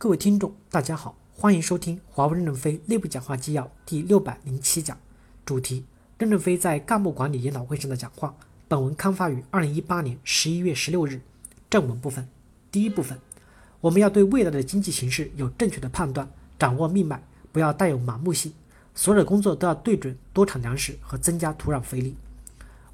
各位听众，大家好，欢迎收听华为任正非内部讲话纪要第六百零七讲，主题：任正非在干部管理研讨会上的讲话。本文刊发于二零一八年十一月十六日。正文部分，第一部分，我们要对未来的经济形势有正确的判断，掌握命脉，不要带有盲目性。所有的工作都要对准多产粮食和增加土壤肥力。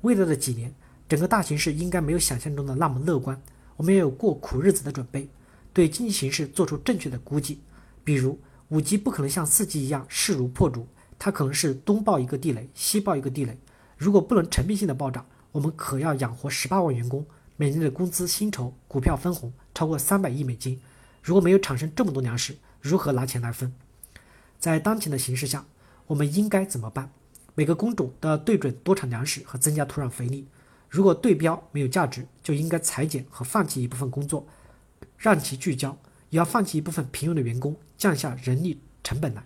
未来的几年，整个大形势应该没有想象中的那么乐观，我们要有过苦日子的准备。对经济形势做出正确的估计，比如五 G 不可能像四 G 一样势如破竹，它可能是东爆一个地雷，西爆一个地雷。如果不能成倍性的暴涨，我们可要养活十八万员工，每年的工资、薪酬、股票分红超过三百亿美金。如果没有产生这么多粮食，如何拿钱来分？在当前的形势下，我们应该怎么办？每个工种都要对准多产粮食和增加土壤肥力。如果对标没有价值，就应该裁减和放弃一部分工作。让其聚焦，也要放弃一部分平庸的员工，降下人力成本来。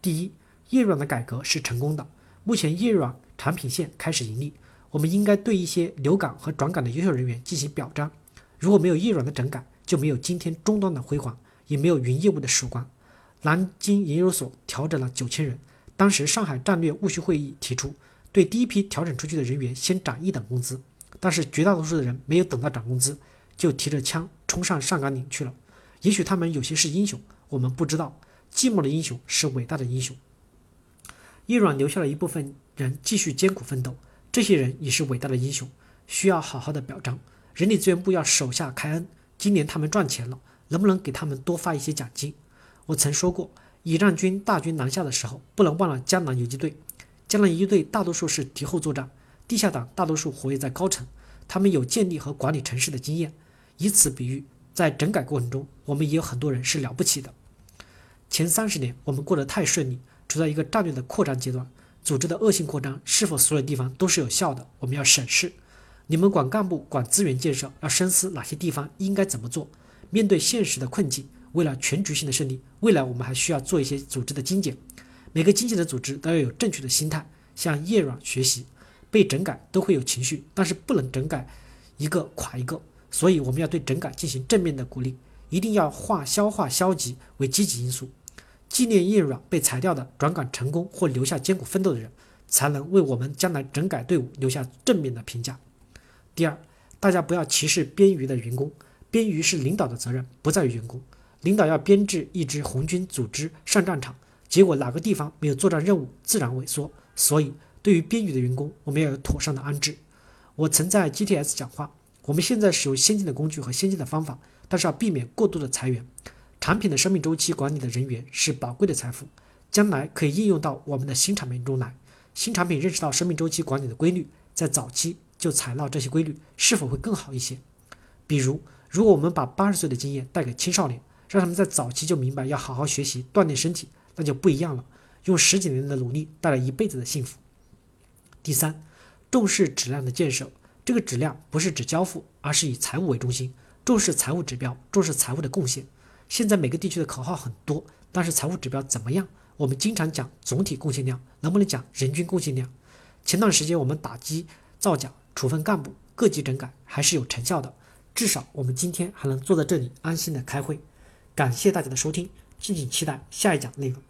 第一，叶软的改革是成功的，目前叶软产品线开始盈利。我们应该对一些留岗和转岗的优秀人员进行表彰。如果没有叶软的整改，就没有今天终端的辉煌，也没有云业务的曙光。南京研究所调整了九千人，当时上海战略务虚会议提出，对第一批调整出去的人员先涨一等工资，但是绝大多数的人没有等到涨工资，就提着枪。冲上上甘岭去了，也许他们有些是英雄，我们不知道。寂寞的英雄是伟大的英雄。叶软留下了一部分人继续艰苦奋斗，这些人也是伟大的英雄，需要好好的表彰。人力资源部要手下开恩，今年他们赚钱了，能不能给他们多发一些奖金？我曾说过，以战军大军南下的时候，不能忘了江南游击队。江南游击队大多数是敌后作战，地下党大多数活跃在高层，他们有建立和管理城市的经验。以此比喻，在整改过程中，我们也有很多人是了不起的。前三十年我们过得太顺利，处在一个战略的扩张阶段，组织的恶性扩张是否所有地方都是有效的？我们要审视。你们管干部、管资源建设，要深思哪些地方应该怎么做。面对现实的困境，为了全局性的胜利，未来我们还需要做一些组织的精简。每个精简的组织都要有正确的心态，向叶软学习。被整改都会有情绪，但是不能整改一个垮一个。所以我们要对整改进行正面的鼓励，一定要化消化消极为积极因素，纪念叶软被裁掉的转岗成功或留下艰苦奋斗的人，才能为我们将来整改队伍留下正面的评价。第二，大家不要歧视编余的员工，编余是领导的责任，不在于员工。领导要编制一支红军组织上战场，结果哪个地方没有作战任务，自然萎缩。所以，对于编余的员工，我们要有妥善的安置。我曾在 GTS 讲话。我们现在使用先进的工具和先进的方法，但是要避免过度的裁员。产品的生命周期管理的人员是宝贵的财富，将来可以应用到我们的新产品中来。新产品认识到生命周期管理的规律，在早期就采纳这些规律，是否会更好一些？比如，如果我们把八十岁的经验带给青少年，让他们在早期就明白要好好学习锻炼身体，那就不一样了。用十几年的努力带来一辈子的幸福。第三，重视质量的建设。这个质量不是指交付，而是以财务为中心，重视财务指标，重视财务的贡献。现在每个地区的口号很多，但是财务指标怎么样？我们经常讲总体贡献量，能不能讲人均贡献量？前段时间我们打击造假、处分干部、各级整改还是有成效的，至少我们今天还能坐在这里安心的开会。感谢大家的收听，敬请期待下一讲内容。